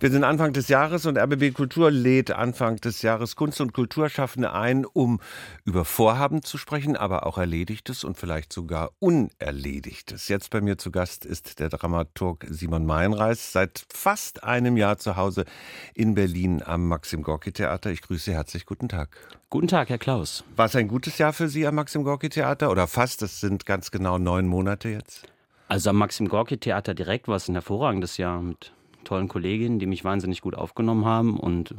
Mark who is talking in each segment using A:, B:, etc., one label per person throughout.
A: Wir sind Anfang des Jahres und RBB Kultur lädt Anfang des Jahres Kunst- und Kulturschaffende ein, um über Vorhaben zu sprechen, aber auch Erledigtes und vielleicht sogar Unerledigtes. Jetzt bei mir zu Gast ist der Dramaturg Simon Meinreis, seit fast einem Jahr zu Hause in Berlin am Maxim Gorki Theater. Ich grüße Sie herzlich. Guten Tag.
B: Guten Tag, Herr Klaus.
A: War es ein gutes Jahr für Sie am Maxim Gorki Theater oder fast? Das sind ganz genau neun Monate jetzt.
B: Also am Maxim Gorki Theater direkt war es ein hervorragendes Jahr mit tollen Kolleginnen, die mich wahnsinnig gut aufgenommen haben und äh,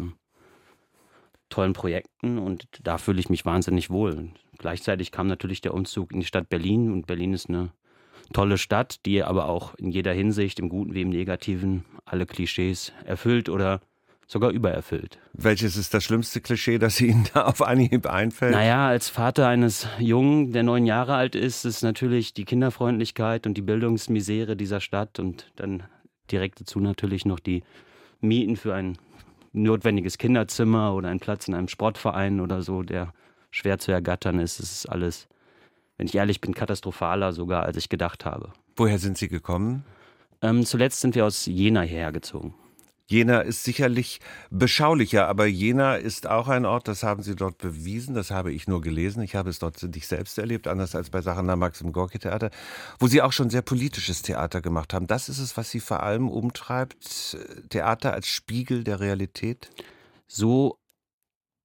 B: tollen Projekten und da fühle ich mich wahnsinnig wohl. Gleichzeitig kam natürlich der Umzug in die Stadt Berlin und Berlin ist eine tolle Stadt, die aber auch in jeder Hinsicht, im Guten wie im Negativen, alle Klischees erfüllt oder sogar übererfüllt.
A: Welches ist das schlimmste Klischee, das Ihnen da auf Anhieb einfällt?
B: Naja, als Vater eines Jungen, der neun Jahre alt ist, ist natürlich die Kinderfreundlichkeit und die Bildungsmisere dieser Stadt und dann direkt dazu natürlich noch die Mieten für ein notwendiges Kinderzimmer oder einen Platz in einem Sportverein oder so, der schwer zu ergattern ist. Es ist alles, wenn ich ehrlich bin, katastrophaler sogar, als ich gedacht habe.
A: Woher sind Sie gekommen?
B: Ähm, zuletzt sind wir aus Jena hierher gezogen.
A: Jena ist sicherlich beschaulicher, aber Jena ist auch ein Ort, das haben Sie dort bewiesen, das habe ich nur gelesen. Ich habe es dort nicht selbst erlebt, anders als bei Sachen am Maxim Gorki Theater, wo Sie auch schon sehr politisches Theater gemacht haben. Das ist es, was Sie vor allem umtreibt, Theater als Spiegel der Realität?
B: So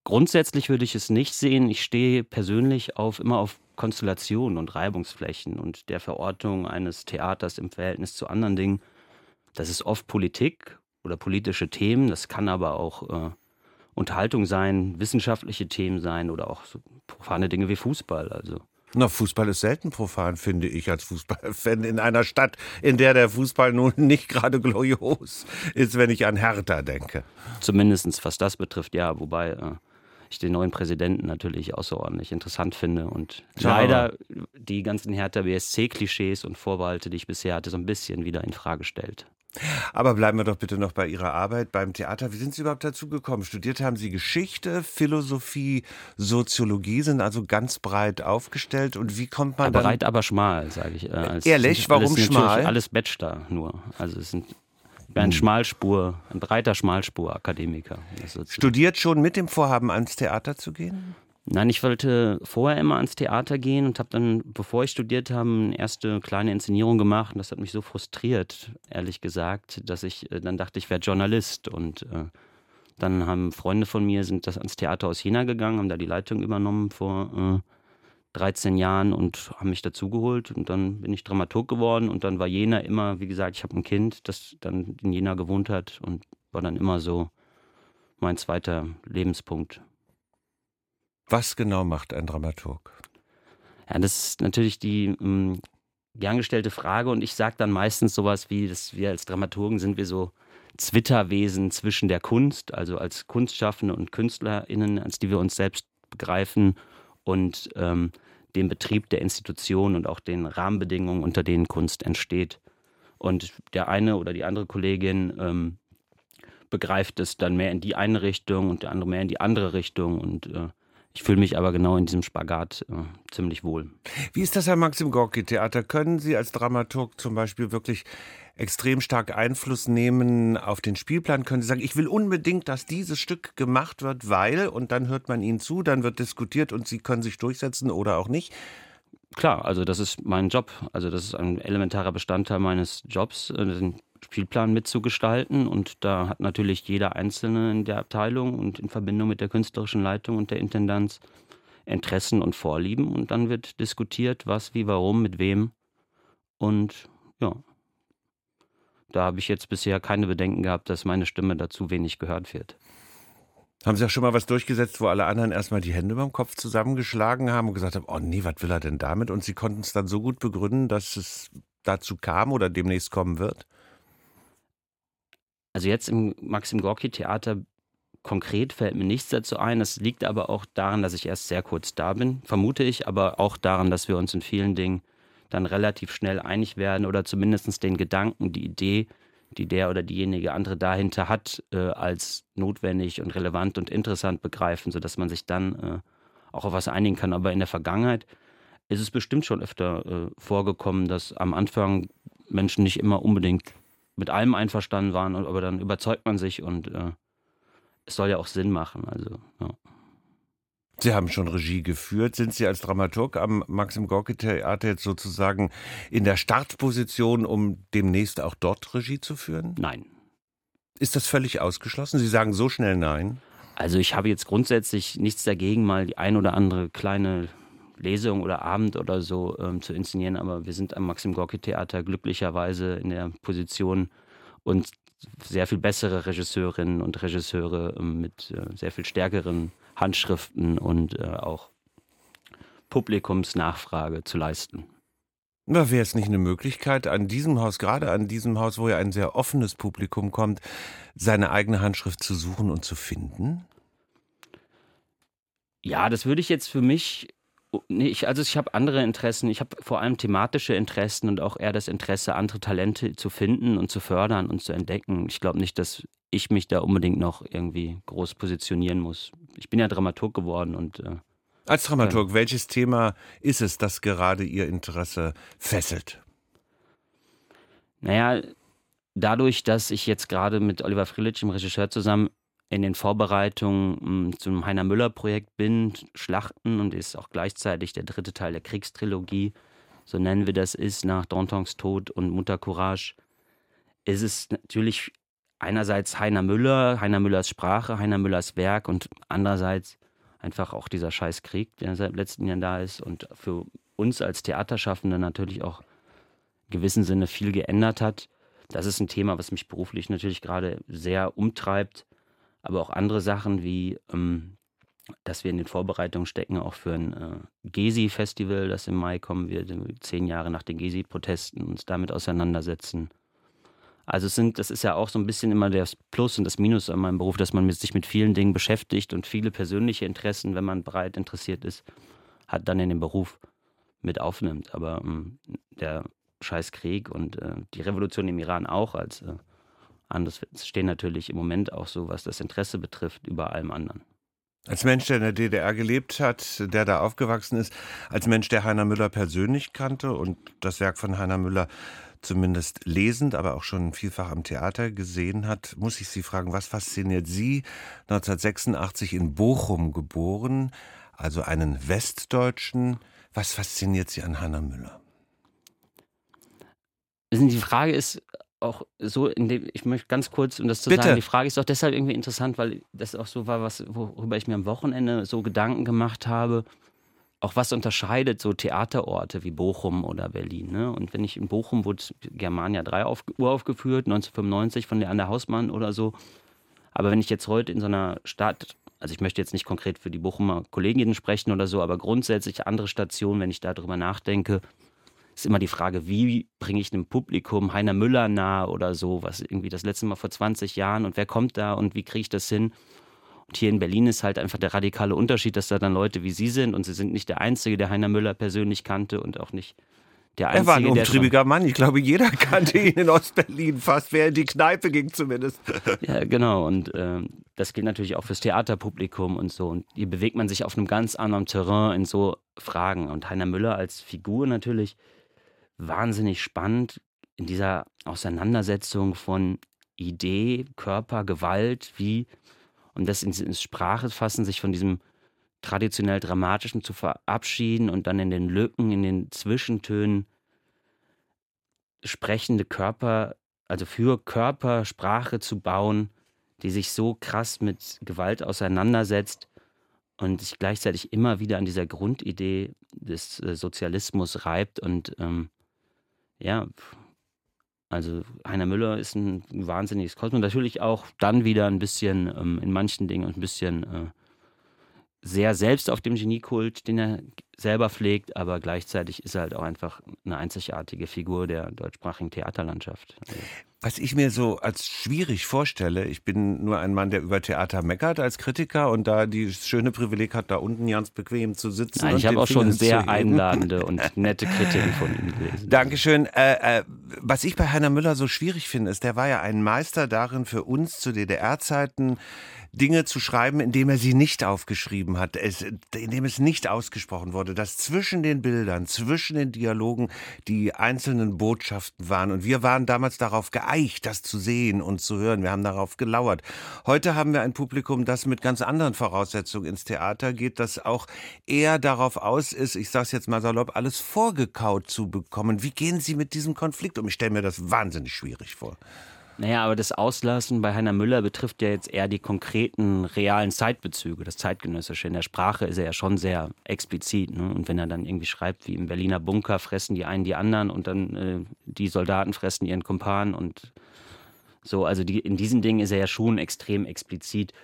B: grundsätzlich würde ich es nicht sehen. Ich stehe persönlich auf immer auf Konstellationen und Reibungsflächen und der Verortung eines Theaters im Verhältnis zu anderen Dingen. Das ist oft Politik oder politische Themen. Das kann aber auch äh, Unterhaltung sein, wissenschaftliche Themen sein oder auch so profane Dinge wie Fußball. Also.
A: Na, Fußball ist selten profan, finde ich, als Fußballfan in einer Stadt, in der der Fußball nun nicht gerade glorios ist, wenn ich an Hertha denke.
B: Zumindest was das betrifft, ja. Wobei äh, ich den neuen Präsidenten natürlich außerordentlich interessant finde und Schau. leider die ganzen Hertha BSC-Klischees und Vorbehalte, die ich bisher hatte, so ein bisschen wieder in Frage stellt.
A: Aber bleiben wir doch bitte noch bei Ihrer Arbeit beim Theater. Wie sind Sie überhaupt dazu gekommen? Studiert haben Sie Geschichte, Philosophie, Soziologie, sind also ganz breit aufgestellt. Und wie kommt man
B: aber
A: dann?
B: Breit, aber schmal, sage ich. Äh,
A: Ehrlich, warum schmal?
B: Alles Bachelor nur. Also es sind ein hm. Schmalspur, ein breiter Schmalspur-Akademiker.
A: Studiert schon mit dem Vorhaben, ans Theater zu gehen?
B: Nein, ich wollte vorher immer ans Theater gehen und habe dann, bevor ich studiert habe, eine erste kleine Inszenierung gemacht. Und das hat mich so frustriert, ehrlich gesagt, dass ich äh, dann dachte, ich wäre Journalist. Und äh, dann haben Freunde von mir, sind das ans Theater aus Jena gegangen, haben da die Leitung übernommen vor äh, 13 Jahren und haben mich dazugeholt. Und dann bin ich Dramaturg geworden. Und dann war Jena immer, wie gesagt, ich habe ein Kind, das dann in Jena gewohnt hat und war dann immer so mein zweiter Lebenspunkt.
A: Was genau macht ein Dramaturg?
B: Ja, das ist natürlich die gern gestellte Frage und ich sage dann meistens sowas wie, dass wir als Dramaturgen sind wir so Zwitterwesen zwischen der Kunst, also als Kunstschaffende und KünstlerInnen, als die wir uns selbst begreifen und ähm, dem Betrieb der Institution und auch den Rahmenbedingungen, unter denen Kunst entsteht. Und der eine oder die andere Kollegin ähm, begreift es dann mehr in die eine Richtung und der andere mehr in die andere Richtung und äh, ich fühle mich aber genau in diesem Spagat äh, ziemlich wohl.
A: Wie ist das am Maxim Gorki Theater? Können Sie als Dramaturg zum Beispiel wirklich extrem stark Einfluss nehmen auf den Spielplan? Können Sie sagen, ich will unbedingt, dass dieses Stück gemacht wird, weil, und dann hört man Ihnen zu, dann wird diskutiert und Sie können sich durchsetzen oder auch nicht?
B: Klar, also das ist mein Job. Also das ist ein elementarer Bestandteil meines Jobs. Äh, Spielplan mitzugestalten. Und da hat natürlich jeder Einzelne in der Abteilung und in Verbindung mit der künstlerischen Leitung und der Intendanz Interessen und Vorlieben. Und dann wird diskutiert, was, wie, warum, mit wem. Und ja, da habe ich jetzt bisher keine Bedenken gehabt, dass meine Stimme dazu wenig gehört wird.
A: Haben Sie auch schon mal was durchgesetzt, wo alle anderen erstmal die Hände beim Kopf zusammengeschlagen haben und gesagt haben, oh nee, was will er denn damit? Und Sie konnten es dann so gut begründen, dass es dazu kam oder demnächst kommen wird?
B: Also jetzt im Maxim Gorki Theater konkret fällt mir nichts dazu ein. Das liegt aber auch daran, dass ich erst sehr kurz da bin, vermute ich, aber auch daran, dass wir uns in vielen Dingen dann relativ schnell einig werden oder zumindest den Gedanken, die Idee, die der oder diejenige andere dahinter hat, äh, als notwendig und relevant und interessant begreifen, sodass man sich dann äh, auch auf was einigen kann. Aber in der Vergangenheit ist es bestimmt schon öfter äh, vorgekommen, dass am Anfang Menschen nicht immer unbedingt mit allem einverstanden waren, aber dann überzeugt man sich und äh, es soll ja auch Sinn machen. Also, ja.
A: Sie haben schon Regie geführt. Sind Sie als Dramaturg am Maxim Gorki Theater jetzt sozusagen in der Startposition, um demnächst auch dort Regie zu führen?
B: Nein.
A: Ist das völlig ausgeschlossen? Sie sagen so schnell nein?
B: Also ich habe jetzt grundsätzlich nichts dagegen, mal die ein oder andere kleine Lesung oder Abend oder so ähm, zu inszenieren, aber wir sind am Maxim Gorki Theater glücklicherweise in der Position, uns sehr viel bessere Regisseurinnen und Regisseure ähm, mit äh, sehr viel stärkeren Handschriften und äh, auch Publikumsnachfrage zu leisten.
A: Na, wäre es nicht eine Möglichkeit, an diesem Haus, gerade an diesem Haus, wo ja ein sehr offenes Publikum kommt, seine eigene Handschrift zu suchen und zu finden?
B: Ja, das würde ich jetzt für mich Nee, ich, also ich habe andere Interessen. Ich habe vor allem thematische Interessen und auch eher das Interesse, andere Talente zu finden und zu fördern und zu entdecken. Ich glaube nicht, dass ich mich da unbedingt noch irgendwie groß positionieren muss. Ich bin ja Dramaturg geworden und. Äh,
A: Als Dramaturg, äh, welches Thema ist es, das gerade Ihr Interesse fesselt?
B: Naja, dadurch, dass ich jetzt gerade mit Oliver Frilic, dem Regisseur, zusammen in den Vorbereitungen hm, zum Heiner Müller Projekt bin, Schlachten und ist auch gleichzeitig der dritte Teil der Kriegstrilogie, so nennen wir das ist, nach Dantons Tod und Mutter Courage, ist es natürlich einerseits Heiner Müller, Heiner Müllers Sprache, Heiner Müllers Werk und andererseits einfach auch dieser scheiß Krieg, der seit letzten Jahren da ist und für uns als Theaterschaffende natürlich auch in gewissem Sinne viel geändert hat. Das ist ein Thema, was mich beruflich natürlich gerade sehr umtreibt aber auch andere Sachen wie, ähm, dass wir in den Vorbereitungen stecken, auch für ein äh, Gezi-Festival, das im Mai kommen wird, zehn Jahre nach den Gezi-Protesten, uns damit auseinandersetzen. Also es sind, das ist ja auch so ein bisschen immer das Plus und das Minus an meinem Beruf, dass man sich mit vielen Dingen beschäftigt und viele persönliche Interessen, wenn man breit interessiert ist, hat dann in den Beruf mit aufnimmt. Aber ähm, der Scheißkrieg und äh, die Revolution im Iran auch als äh, Anders stehen natürlich im Moment auch so, was das Interesse betrifft, über allem anderen.
A: Als Mensch, der in der DDR gelebt hat, der da aufgewachsen ist, als Mensch, der Heiner Müller persönlich kannte und das Werk von Heiner Müller zumindest lesend, aber auch schon vielfach am Theater gesehen hat, muss ich Sie fragen, was fasziniert Sie, 1986 in Bochum geboren, also einen Westdeutschen, was fasziniert Sie an Heiner Müller?
B: Die Frage ist, auch so, in dem, ich möchte ganz kurz, um das zu Bitte. sagen, die Frage ist auch deshalb irgendwie interessant, weil das auch so war, was, worüber ich mir am Wochenende so Gedanken gemacht habe. Auch was unterscheidet so Theaterorte wie Bochum oder Berlin. Ne? Und wenn ich in Bochum wurde Germania 3 auf, uraufgeführt, 1995 von Leander Hausmann oder so. Aber wenn ich jetzt heute in so einer Stadt, also ich möchte jetzt nicht konkret für die Bochumer Kolleginnen sprechen oder so, aber grundsätzlich andere Stationen, wenn ich darüber nachdenke, ist immer die Frage, wie bringe ich einem Publikum Heiner Müller nahe oder so, was irgendwie das letzte Mal vor 20 Jahren und wer kommt da und wie kriege ich das hin? Und hier in Berlin ist halt einfach der radikale Unterschied, dass da dann Leute wie Sie sind und Sie sind nicht der Einzige, der Heiner Müller persönlich kannte und auch nicht der Einzige,
A: er war ein umtriebiger Mann. Ich glaube, jeder kannte ihn in Ostberlin fast, wer in die Kneipe ging zumindest.
B: Ja, genau. Und äh, das gilt natürlich auch fürs Theaterpublikum und so. Und hier bewegt man sich auf einem ganz anderen Terrain in so Fragen. Und Heiner Müller als Figur natürlich wahnsinnig spannend in dieser Auseinandersetzung von Idee, Körper, Gewalt, wie, und das ins, Sprache fassen, sich von diesem traditionell Dramatischen zu verabschieden und dann in den Lücken, in den Zwischentönen sprechende Körper, also für Körpersprache zu bauen, die sich so krass mit Gewalt auseinandersetzt und sich gleichzeitig immer wieder an dieser Grundidee des äh, Sozialismus reibt und ähm, ja, also Heiner Müller ist ein wahnsinniges Kosmos. Natürlich auch dann wieder ein bisschen ähm, in manchen Dingen ein bisschen äh, sehr selbst auf dem Geniekult, den er selber pflegt, aber gleichzeitig ist er halt auch einfach eine einzigartige Figur der deutschsprachigen Theaterlandschaft. Also
A: was ich mir so als schwierig vorstelle, ich bin nur ein Mann, der über Theater meckert als Kritiker und da die schöne Privileg hat, da unten ganz bequem zu sitzen.
B: Nein, ich habe auch schon sehr einladende und nette Kritiken von ihm gelesen.
A: Dankeschön. Äh, äh, was ich bei Heiner Müller so schwierig finde, ist, der war ja ein Meister darin für uns zu DDR-Zeiten, Dinge zu schreiben, indem er sie nicht aufgeschrieben hat, es, indem es nicht ausgesprochen wurde. Gerade, dass zwischen den Bildern, zwischen den Dialogen die einzelnen Botschaften waren. Und wir waren damals darauf geeicht, das zu sehen und zu hören. Wir haben darauf gelauert. Heute haben wir ein Publikum, das mit ganz anderen Voraussetzungen ins Theater geht, das auch eher darauf aus ist, ich sage es jetzt mal salopp, alles vorgekaut zu bekommen. Wie gehen Sie mit diesem Konflikt um? Ich stelle mir das wahnsinnig schwierig vor.
B: Naja, aber das Auslassen bei Heiner Müller betrifft ja jetzt eher die konkreten, realen Zeitbezüge, das Zeitgenössische. In der Sprache ist er ja schon sehr explizit. Ne? Und wenn er dann irgendwie schreibt, wie im Berliner Bunker fressen die einen die anderen und dann äh, die Soldaten fressen ihren Kumpan und so, also die, in diesen Dingen ist er ja schon extrem explizit.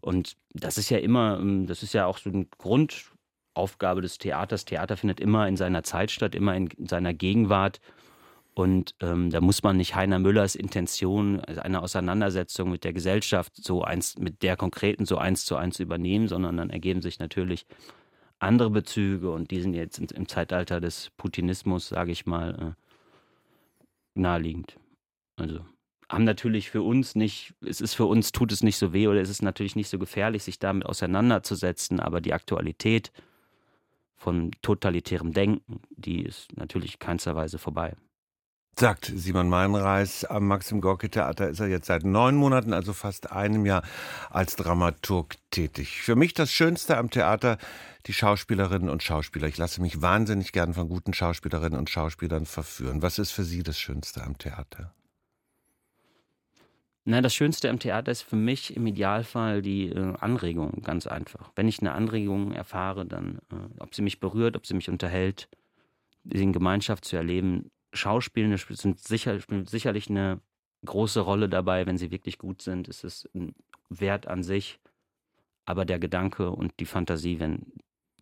B: Und das ist ja immer, ähm, das ist ja auch so eine Grundaufgabe des Theaters. Theater findet immer in seiner Zeit statt, immer in seiner Gegenwart. Und ähm, da muss man nicht Heiner Müllers Intention, also eine Auseinandersetzung mit der Gesellschaft so eins, mit der konkreten so eins zu eins übernehmen, sondern dann ergeben sich natürlich andere Bezüge und die sind jetzt im, Zeitalter des Putinismus, sage ich mal, äh, naheliegend. Also haben natürlich für uns nicht, es ist für uns, tut es nicht so weh oder es ist natürlich nicht so gefährlich, sich damit auseinanderzusetzen, aber die Aktualität von totalitärem Denken, die ist natürlich keinster Weise vorbei
A: sagt Simon Meinreis. Am Maxim Gorki Theater ist er jetzt seit neun Monaten, also fast einem Jahr, als Dramaturg tätig. Für mich das Schönste am Theater, die Schauspielerinnen und Schauspieler. Ich lasse mich wahnsinnig gern von guten Schauspielerinnen und Schauspielern verführen. Was ist für Sie das Schönste am Theater?
B: Na, das Schönste am Theater ist für mich im Idealfall die äh, Anregung, ganz einfach. Wenn ich eine Anregung erfahre, dann, äh, ob sie mich berührt, ob sie mich unterhält, in Gemeinschaft zu erleben, Schauspielende sind sicher, spielen sicherlich eine große Rolle dabei, wenn sie wirklich gut sind. Es ist ein Wert an sich, aber der Gedanke und die Fantasie, wenn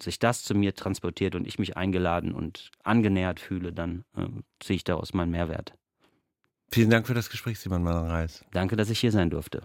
B: sich das zu mir transportiert und ich mich eingeladen und angenähert fühle, dann äh, ziehe ich daraus meinen Mehrwert.
A: Vielen Dank für das Gespräch, Simon Mann-Reis.
B: Danke, dass ich hier sein durfte.